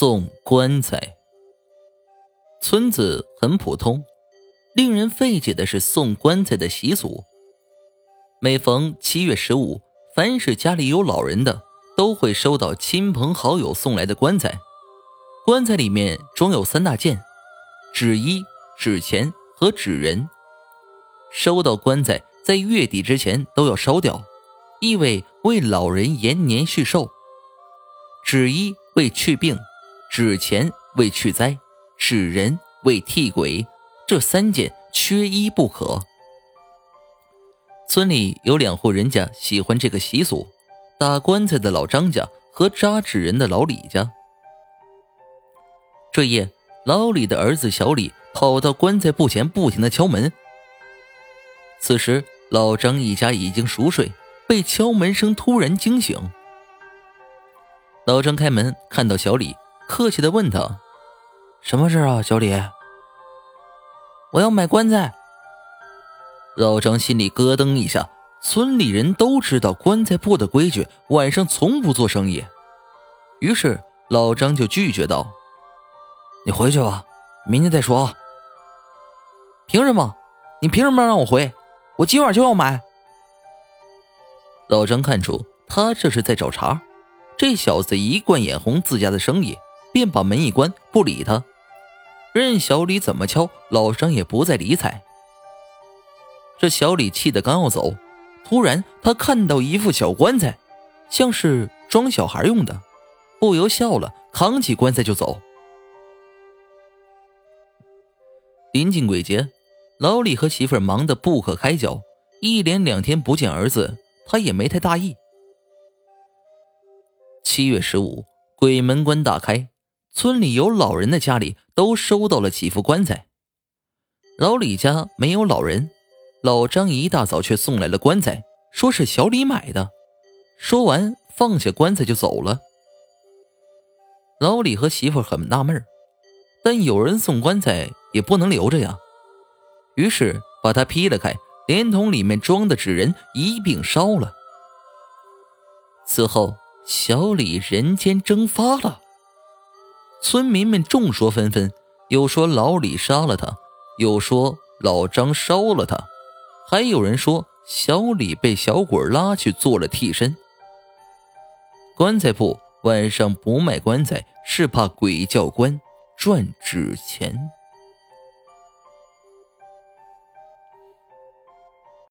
送棺材。村子很普通，令人费解的是送棺材的习俗。每逢七月十五，凡是家里有老人的，都会收到亲朋好友送来的棺材。棺材里面装有三大件：纸衣、纸钱和纸人。收到棺材在月底之前都要烧掉，意味为老人延年续寿。纸衣为去病。纸钱为去灾，纸人为替鬼，这三件缺一不可。村里有两户人家喜欢这个习俗：打棺材的老张家和扎纸人的老李家。这夜，老李的儿子小李跑到棺材铺前，不停的敲门。此时，老张一家已经熟睡，被敲门声突然惊醒。老张开门，看到小李。客气的问他：“什么事啊，小李？我要买棺材。”老张心里咯噔一下。村里人都知道棺材铺的规矩，晚上从不做生意。于是老张就拒绝道：“你回去吧，明天再说。”“凭什么？你凭什么让我回？我今晚就要买。”老张看出他这是在找茬，这小子一贯眼红自家的生意。便把门一关，不理他，任小李怎么敲，老张也不再理睬。这小李气得刚要走，突然他看到一副小棺材，像是装小孩用的，不由笑了，扛起棺材就走。临近鬼节，老李和媳妇忙得不可开交，一连两天不见儿子，他也没太大意。七月十五，鬼门关大开。村里有老人的家里都收到了几副棺材，老李家没有老人，老张一大早却送来了棺材，说是小李买的。说完放下棺材就走了。老李和媳妇很纳闷但有人送棺材也不能留着呀，于是把它劈了开，连同里面装的纸人一并烧了。此后，小李人间蒸发了。村民们众说纷纷，有说老李杀了他，有说老张烧了他，还有人说小李被小鬼拉去做了替身。棺材铺晚上不卖棺材，是怕鬼叫棺赚纸钱。